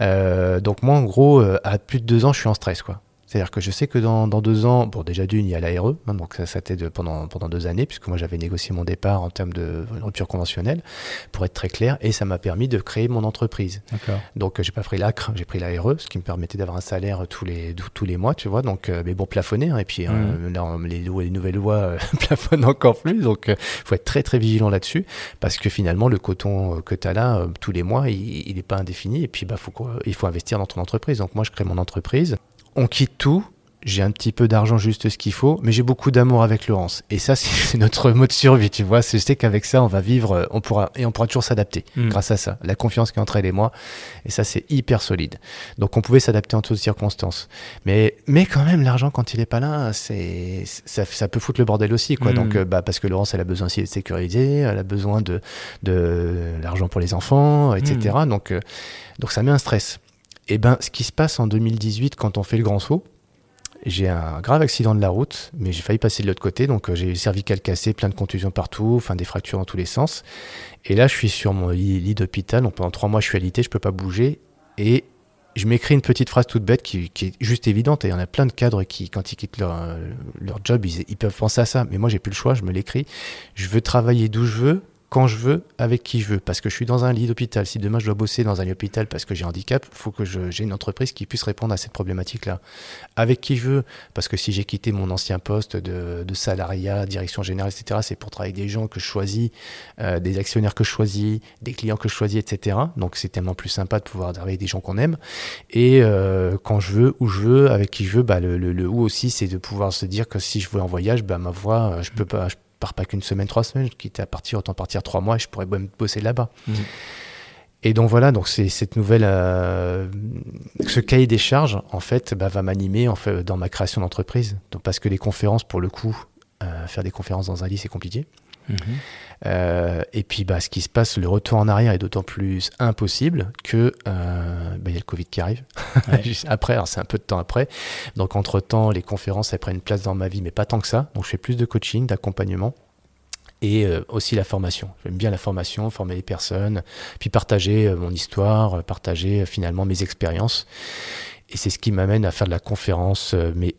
Euh, donc moi en gros euh, à plus de deux ans je suis en stress quoi. C'est-à-dire que je sais que dans, dans deux ans, bon déjà d'une, il y a l'ARE, hein, donc ça, ça t'aide pendant, pendant deux années, puisque moi j'avais négocié mon départ en termes de rupture conventionnelle, pour être très clair, et ça m'a permis de créer mon entreprise. Donc j'ai pas pris l'ACRE, j'ai pris l'ARE, ce qui me permettait d'avoir un salaire tous les tous les mois, tu vois. Donc euh, mais bon plafonné hein, et puis là, on- les, nouvelles lois euh, plafonnent encore plus. Donc euh, faut être très très vigilant là-dessus parce que finalement le coton que tu as là tous les mois, il, il est pas indéfini et puis bah faut il faut investir dans ton entreprise. Donc moi je crée mon entreprise, on quitte tout. J'ai un petit peu d'argent, juste ce qu'il faut, mais j'ai beaucoup d'amour avec Laurence. Et ça, c'est notre mode de survie, tu vois. C'est- Je sais qu'avec ça, on va vivre, euh, on pourra, et on pourra toujours s'adapter Mm. grâce à ça. La confiance qui est entre elle et moi. Et ça, c'est hyper solide. Donc, on pouvait s'adapter en toutes circonstances. Mais, mais quand même, l'argent, quand il est pas là, c'est, ça, ça peut foutre le bordel aussi, quoi. Mm. Donc, euh, bah, parce que Laurence, elle a besoin aussi de sécuriser, elle a besoin de, de l'argent pour les enfants, etc. Donc, euh, donc, ça met un stress. Et ben, ce qui se passe en 2018, quand on fait le grand saut, j'ai un grave accident de la route, mais j'ai failli passer de l'autre côté, donc euh, j'ai le cervical cassé, plein de contusions partout, enfin des fractures dans tous les sens. Et là, je suis sur mon lit, d'hôpital, donc pendant trois mois, je suis alité, je peux pas bouger, et je m'écris une petite phrase toute bête qui, qui est juste évidente, et il y en a plein de cadres qui, quand ils quittent leur, euh, leur job, ils, ils peuvent penser à ça, mais moi, j'ai plus le choix, je me l'écris. Je veux travailler d'où je veux, quand je veux, avec qui je veux, parce que je suis dans un lit d'hôpital. Si demain je dois bosser dans un lit d'hôpital parce que j'ai handicap, il faut que j'ai une entreprise qui puisse répondre à cette problématique-là. Avec qui je veux, parce que si j'ai quitté mon ancien poste de, salariat, direction générale, etc., c'est pour travailler des gens que je choisis, euh, des actionnaires que je choisis, des clients que je choisis, etc. Donc c'est tellement plus sympa de pouvoir travailler avec des gens qu'on aime. Et euh, quand je veux, où je veux, avec qui je veux, bah, le, le, où aussi, c'est de pouvoir se dire que si je veux en voyage, bah, ma voix, euh, je peux pas, je pars pas qu'une semaine, trois semaines, quitte à partir, autant partir trois mois, je pourrais même bosser là-bas. Mhm. Et donc voilà, donc c'est cette nouvelle, euh, ce cahier des charges en fait bah, va m'animer en fait dans ma création d'entreprise. Donc parce que les conférences, pour le coup, euh, faire des conférences dans un lit c'est compliqué. Euh, et puis, bah, ce qui se passe, le retour en arrière est d'autant plus impossible que euh, bah, y a le Covid qui arrive. après, c'est un peu de temps après. Donc, entre temps, les conférences elles prennent place dans ma vie, mais pas tant que ça. Donc, je fais plus de coaching, d'accompagnement et euh, aussi la formation. J'aime bien la formation, former les personnes, puis partager mon histoire, partager finalement mes expériences. Et c'est ce qui m'amène à faire de la conférence, mais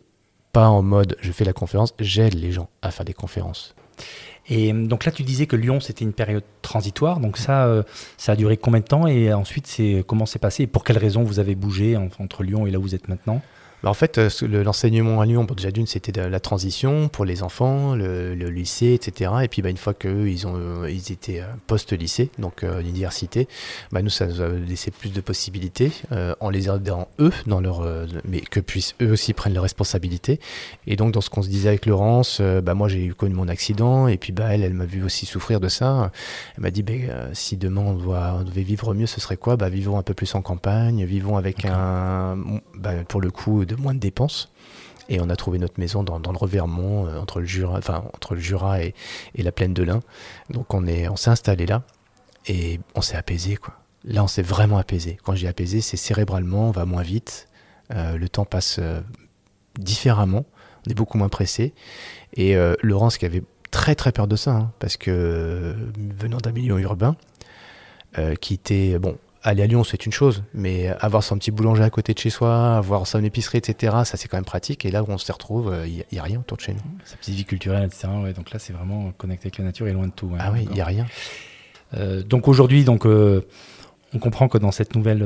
pas en mode je fais la conférence, j'aide les gens à faire des conférences. Et euh, donc là, tu disais que Lyon, c'était une période transitoire. Donc ça, euh, ça a duré combien de temps? Et ensuite, c'est comment c'est passé? Et pour quelles raisons vous avez bougé entre Lyon et là où vous êtes maintenant? Bah, en fait, euh, l'enseignement à Lyon, déjà d'une, c'était la transition pour les enfants, le, lycée, etc. Et puis, bah, une fois qu'eux, ils, ont, euh, ils étaient euh, post-lycée, donc l'université, bah, nous, ça nous a laissé plus de possibilités en les aidant eux, dans leur, mais que puissent eux aussi prendre leurs responsabilités. Et donc, dans ce qu'on se disait avec Laurence, bah, moi, j'ai connu mon accident, et puis bah, elle, elle m'a vu aussi souffrir de ça. Elle m'a dit, bah, si demain on, doit, on devait vivre mieux, ce serait quoi? Bah, Vivons un peu plus en campagne, vivons avec un, bah, pour le coup, de moins de dépenses. Et on a trouvé notre maison dans, le Revermont, euh, entre le Jura, enfin, entre le Jura et, la plaine de l'Ain. Donc on est, on s'est installé là et on s'est apaisé quoi. Là on s'est vraiment apaisé. Quand j'ai apaisé, c'est cérébralement, on va moins vite, euh, le temps passe euh, différemment, on est beaucoup moins pressé. Et Laurence qui avait très très peur de ça, hein, parce que venant d'un milieu urbain, qui était bon aller à Lyon, c'est une chose, mais avoir son petit boulanger à côté de chez soi, avoir son épicerie, etc., ça c'est quand même pratique. Et là où on se retrouve, il euh, n'y a, rien autour de chez nous. Sa petite vie culturelle, etc. donc là, c'est vraiment connecté avec la nature et loin de tout. ah oui, il n'y a rien. Euh, donc aujourd'hui, donc euh, on comprend que dans cette nouvelle,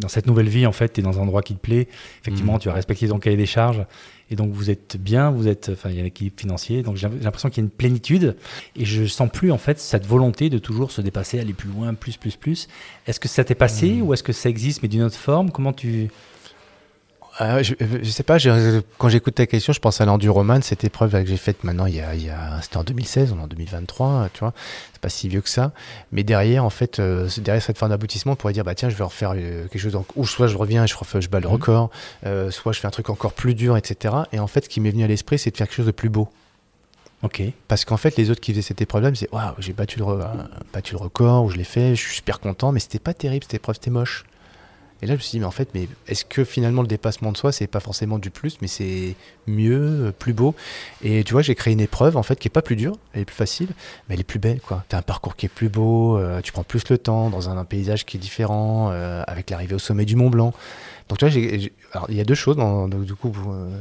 dans cette nouvelle vie, en fait, tu es dans un endroit qui te plaît. Effectivement, mm. tu as respecté ton cahier des charges. Et donc vous êtes bien, vous êtes, enfin il y a un équilibre financier, donc j'ai l'impression qu'il y a une plénitude et je sens plus en fait cette volonté de toujours se dépasser, aller plus loin, plus, plus, plus. Est-ce que ça t'est passé hmm. ou est-ce que ça existe mais d'une autre forme? Comment tu euh, je, sais pas, quand j'écoute ta question, je pense à l'enduroman, cette épreuve que j'ai faite maintenant, il y a, il y a c'était en 2016, on est en 2023, tu vois, c'est pas si vieux que ça. Mais derrière, en fait, euh, derrière cette fin d'aboutissement, on pourrait dire, bah tiens, je vais refaire euh, quelque chose, ou soit je reviens et je, refais, je bats le mhm. record, soit je fais un truc encore plus dur, etc. Et en fait, ce qui m'est venu à l'esprit, c'est de faire quelque chose de plus beau. Ok. Parce qu'en fait, les autres qui faisaient cette épreuve-là me disaient, waouh, j'ai battu le, battu le record, ou je l'ai fait, je suis super content, mais c'était pas terrible, cette épreuve, c'était moche. Et là, je me suis dit, mais en fait, mais est-ce que finalement le dépassement de soi, c'est pas forcément du plus, mais c'est mieux, euh, plus beau? Et tu vois, j'ai créé une épreuve, en fait, qui est pas plus dure, elle est plus facile, mais elle est plus belle, quoi. as un parcours qui est plus beau, euh, tu prends plus le temps, dans un, paysage qui est différent, euh, avec l'arrivée au sommet du Mont Blanc. Donc, tu vois, il y a deux choses. Dans, du coup,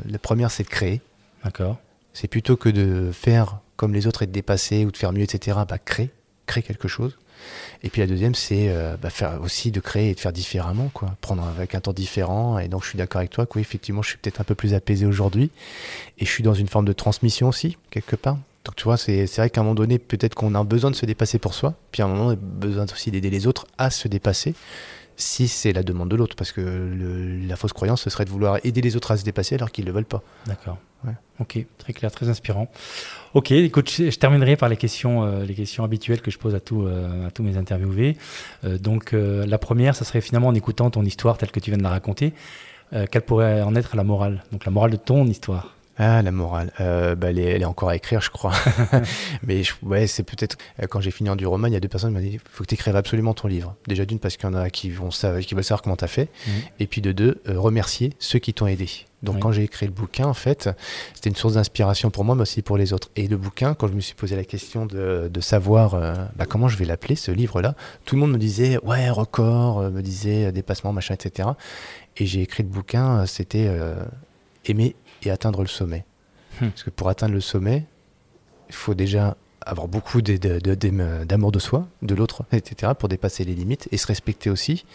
la première, c'est de créer. D'accord. C'est plutôt que de faire comme les autres et de dépasser ou de faire mieux, etc. Bah, créer, créer quelque chose. Et puis la deuxième, c'est euh, bah, faire aussi de créer et de faire différemment, quoi. Prendre avec un temps différent. Et donc je suis d'accord avec toi que oui, effectivement, je suis peut-être un peu plus apaisé aujourd'hui. Et je suis dans une forme de transmission aussi, quelque part. Donc tu vois, c'est vrai qu'à un moment donné, peut-être qu'on a besoin de se dépasser pour soi. Puis à un moment, on a besoin aussi d'aider les autres à se dépasser si c'est la demande de l'autre. Parce que la fausse croyance, ce serait de vouloir aider les autres à se dépasser alors qu'ils ne le veulent pas. D'accord. Ok, très clair, très inspirant. Ok, écoute, je, terminerai par les questions, euh, les questions habituelles que je pose à, euh, à tous mes interviewés. Euh, donc, la première, ça serait finalement en écoutant ton histoire telle que tu viens de la raconter, quelle pourrait en être la morale Donc, la morale de ton histoire? Ah, la morale. bah, elle, est, encore à écrire, je crois. Mais ouais, c'est peut-être. Quand j'ai fini en du roman, il y a deux personnes qui m'ont dit il faut que tu écrives absolument ton livre. Déjà, d'une, parce qu'il y en a qui, vont savoir, qui veulent savoir comment tu as fait. Mmh. Et puis de deux, remercier ceux qui t'ont aidé. Donc quand j'ai écrit le bouquin, en fait, c'était une source d'inspiration pour moi, mais aussi pour les autres. Et le bouquin, quand je me suis posé la question de, savoir euh, bah, comment je vais l'appeler, ce livre-là, tout le monde me disait, ouais, record, euh, me disait euh, dépassement, machin, etc. Et j'ai écrit le bouquin, c'était aimer et atteindre le sommet. Hmm. Parce que pour atteindre le sommet, il faut déjà avoir beaucoup d'amour de soi, de l'autre, etc., pour dépasser les limites et se respecter aussi.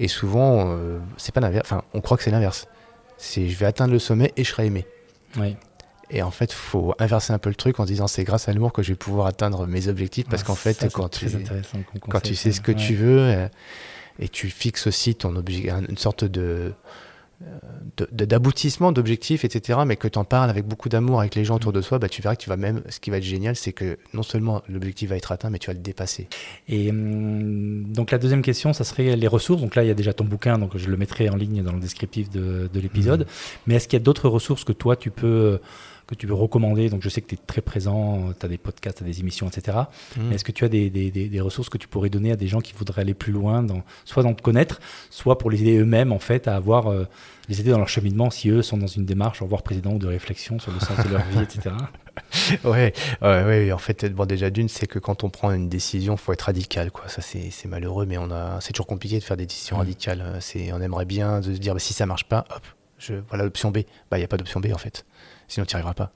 Et souvent, c'est pas l'inverse. Enfin, on croit que c'est l'inverse c'est je vais atteindre le sommet et je serai aimé. Et en fait, il faut inverser un peu le truc en disant c'est grâce à l'amour que je vais pouvoir atteindre mes objectifs parce qu'en fait, quand, tu, quand tu sais ce que tu veux euh, et tu fixes aussi ton objet, une sorte de d'aboutissement, d'objectifs, etc., mais que tu en parles avec beaucoup d'amour avec les gens autour de soi, bah, tu verras que tu vas même, ce qui va être génial, c'est que non seulement l'objectif va être atteint, mais tu vas le dépasser. Et hum, donc la deuxième question, ça serait les ressources. Donc là, il y a déjà ton bouquin, donc je le mettrai en ligne dans le descriptif de, l'épisode. Mmh. Mais est-ce qu'il y a d'autres ressources que toi, tu peux que tu veux recommander Donc je sais que tu es très présent, tu as des podcasts, tu as des émissions, etc. Mm. Mais est-ce que tu as des, des- des- des ressources que tu pourrais donner à des gens qui voudraient aller plus loin, dans, soit dans te connaître, soit pour les aider eux-mêmes en fait à avoir, euh, les aider dans leur cheminement si eux sont dans une démarche, au revoir président ou de réflexion sur le sens de leur vie, etc. Ouais, ouais, ouais, en fait, bon, déjà d'une, c'est que quand on prend une décision, faut être radical, quoi. Ça, c'est malheureux, mais on a, c'est toujours compliqué de faire des décisions Mm. radicales. C'est, on aimerait bien de se dire, bah, si ça marche pas, hop, je, voilà l'option B. Bah, il y a pas d'option B en fait. Sinon, tu n'y arriveras pas.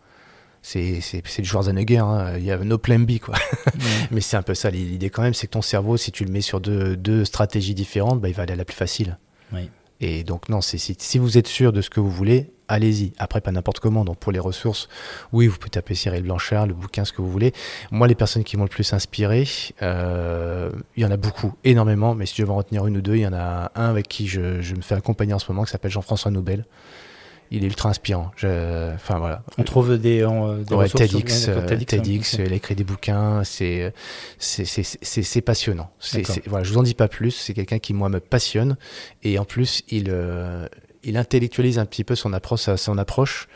C'est, du Schwarzenegger, hein. il y a no plan B, quoi. mais c'est un peu ça l'idée quand même, c'est que ton cerveau, si tu le mets sur deux, deux stratégies différentes, bah, il va aller à la plus facile. Oui. Et donc non, si, si vous êtes sûr de ce que vous voulez, allez-y. Après, pas n'importe comment. Donc pour les ressources, oui, vous pouvez taper Cyril Blanchard, le bouquin, ce que vous voulez. Moi, les personnes qui m'ont le plus inspiré, euh, il y en a beaucoup, énormément. Mais si je vais en retenir une ou deux, il y en a un avec qui je, je me fais accompagner en ce moment, qui s'appelle Jean-François Nobel. Il est ultra inspirant. Je- Enfin voilà. On trouve des, euh, des Ouais, sur- TEDx, d'accord, euh, TEDx, TEDx, hein, il a écrit des bouquins, c'est c'est- c'est- passionnant. C'est- Voilà, je vous en dis pas plus, c'est quelqu'un qui moi me passionne et en plus il euh, il intellectualise un petit peu son approche, approche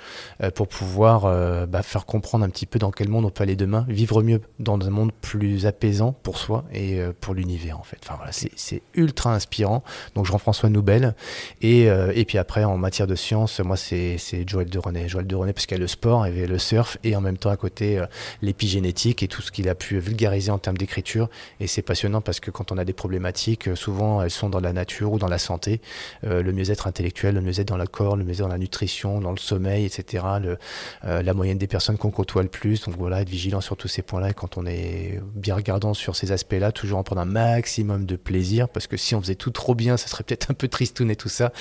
euh, pour pouvoir euh, bah, faire comprendre un petit peu dans quel monde on peut aller demain, vivre mieux dans un monde plus apaisant pour soi et euh, pour l'univers en fait. Enfin voilà, c'est ultra inspirant. Donc Jean-François Noubel et, euh, et puis après en matière de science, moi c'est Joël de René, Joël de René parce qu'il y a le sport et le surf et en même temps à côté euh, l'épigénétique et tout ce qu'il a pu vulgariser en termes d'écriture et c'est passionnant parce que quand on a des problématiques, euh, souvent elles sont dans la nature ou dans la santé, Euh, le mieux-être intellectuel, le mieux-être dans le corps, le mieux-être dans la nutrition, dans le sommeil, etc. Le, euh, la moyenne des personnes qu'on côtoie le plus. Donc voilà, être vigilant sur tous ces points-là. Et quand on est bien regardant sur ces aspects-là, toujours en prendre un maximum de plaisir. Parce que si on faisait tout trop bien, ça serait peut-être un peu tristoun et tout ça.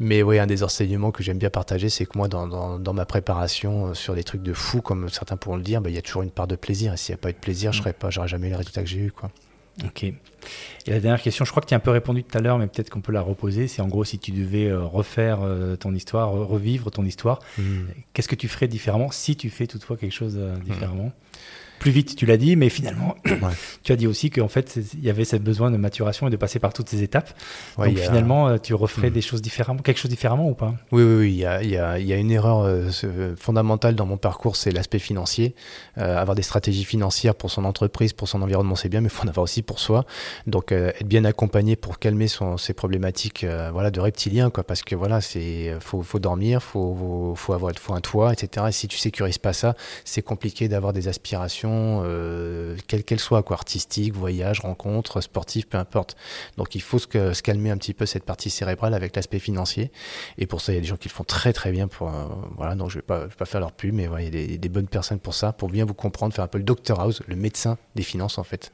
Mais oui, un des enseignements que j'aime bien partager, c'est que moi, dans, dans, dans ma préparation euh, sur des trucs de fou, comme certains pourront le dire, bah, il y a toujours une part de plaisir. Et s'il n'y a pas eu de plaisir, je serais pas, j'aurais jamais eu le résultat que j'ai eu. Quoi. Ok. Et la dernière question, je crois que tu as un peu répondu tout à l'heure, mais peut-être qu'on peut la reposer. C'est en gros, si tu devais euh, refaire euh, ton histoire, re- revivre ton histoire, qu'est-ce que tu ferais différemment si tu fais toutefois quelque chose euh, différemment? Plus vite, tu l'as dit, mais finalement, tu as dit aussi qu'en fait, il y avait ce besoin de maturation et de passer par toutes ces étapes. Ouais, Donc a- finalement, euh, tu referais Hmm. des choses différemment, quelque chose différemment ou pas? Oui, oui, oui, il y a, il y a- il y a une erreur euh, fondamentale dans mon parcours, c'est l'aspect financier. Euh, avoir des stratégies financières pour son entreprise, pour son environnement, c'est bien, mais il faut en avoir aussi pour soi. Donc, euh, être bien accompagné pour calmer son, ses problématiques voilà, de reptilien, quoi, parce que voilà, c'est faut, faut dormir, faut, faut avoir faut un toit, etc. Et si tu sécurises pas ça, c'est compliqué d'avoir des aspirations, euh, quelles qu'elles soient, quoi, artistiques, voyages, rencontres, sportives, peu importe. Donc, il faut se, que- se calmer un petit peu cette partie cérébrale avec l'aspect financier. Et pour ça, il y a des gens qui le font très très bien. Pour, euh, voilà, donc je vais pas, je vais pas faire leur pub, mais voilà, il y a des, des bonnes personnes pour ça, pour bien vous comprendre, faire un peu le Dr House, le médecin des finances en fait.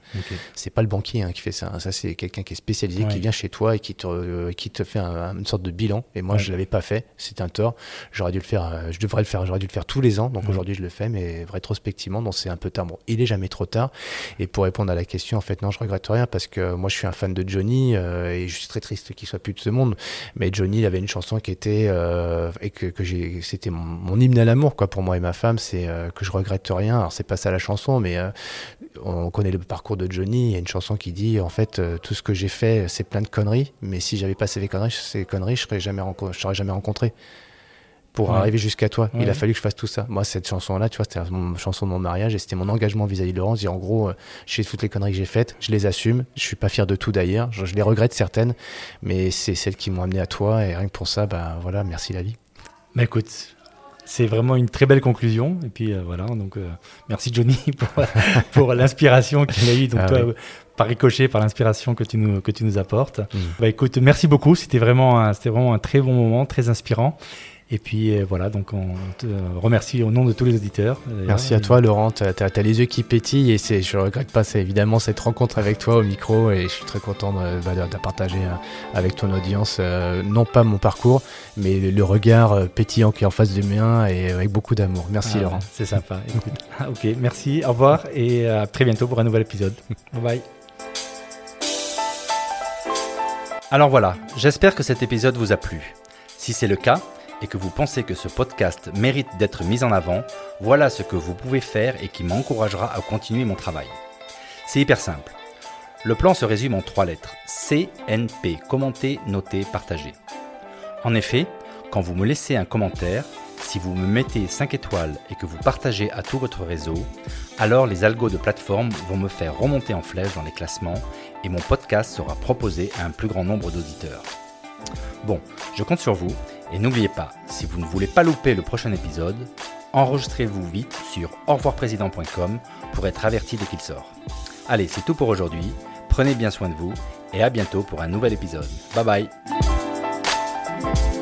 C'est pas le banquier hein, qui fait ça. hein. Ça, c'est quelqu'un qui est spécialisé, Ouais. qui vient chez toi et qui te, euh, qui te fait un- une sorte de bilan. Et moi, Ouais. je l'avais pas fait. C'est un tort. J'aurais dû le faire. je devrais le faire. J'aurais dû le faire tous les ans. Donc Ouais. aujourd'hui, je le fais, mais rétrospectivement, donc c'est un peu tard. Il est jamais trop tard. Et pour répondre à la question, en fait, non, je regrette rien parce que moi, je suis un fan de Johnny euh, et je suis très triste qu'il soit plus de ce monde. Mais Johnny, il avait une chanson qui était euh, et que, j'ai, c'était mon, hymne à l'amour, quoi, pour moi et ma femme. C'est euh, que je regrette rien. Alors c'est pas ça la chanson, mais on connaît le parcours de Johnny. Il y a une chanson qui dit en fait tout ce que j'ai fait, c'est plein de conneries. Mais si j'avais pas ces conneries, ces conneries, je serais jamais, je serais jamais rencontré. Pour Ouais. arriver jusqu'à toi, il a fallu que je fasse tout ça. Moi, cette chanson-là, tu vois, c'était mon chanson de mon mariage et c'était mon engagement vis-à-vis de Laurence. Dire en gros, euh, je sais toutes les conneries que j'ai faites, je les assume. Je suis pas fier de tout d'ailleurs. Je, je les regrette certaines, mais c'est celles qui m'ont amené à toi et rien que pour ça, bah voilà, merci la vie. Bah écoute, c'est vraiment une très belle conclusion. Et puis euh, voilà, donc euh, merci Johnny pour, pour l'inspiration qu'il a eu. Donc Ah toi, oui. par ricochet, par l'inspiration que tu nous que tu nous apportes. Mm. Bah écoute, merci beaucoup. C'était vraiment un, c'était vraiment un très bon moment, très inspirant. Et puis euh, voilà, donc on te remercie au nom de tous les auditeurs. Merci à toi, Laurent. Tu as, les yeux qui pétillent et c'est, je regrette pas, évidemment cette rencontre avec toi au micro et je suis très content de, bah, de- de partager euh, avec ton audience, euh, non pas mon parcours, mais le, le regard pétillant qui est en face du mien et avec beaucoup d'amour. Merci, Ah, Laurent. C'est sympa. Écoute. Ah, ok, merci. Au revoir et à très bientôt pour un nouvel épisode. Bye bye. Alors voilà, j'espère que cet épisode vous a plu. Si c'est le cas et que vous pensez que ce podcast mérite d'être mis en avant, voilà ce que vous pouvez faire et qui m'encouragera à continuer mon travail. C'est hyper simple. Le plan se résume en trois lettres. CNP, commenter, noter, partager. En effet, quand vous me laissez un commentaire, Si vous me mettez 5 étoiles et que vous partagez à tout votre réseau, alors les algos de plateforme vont me faire remonter en flèche dans les classements et mon podcast sera proposé à un plus grand nombre d'auditeurs. Bon, je compte sur vous et n'oubliez pas, si vous ne voulez pas louper le prochain épisode, enregistrez-vous vite sur au pour être averti dès qu'il sort. Allez, c'est tout pour aujourd'hui. Prenez bien soin de vous et à bientôt pour un nouvel épisode. Bye bye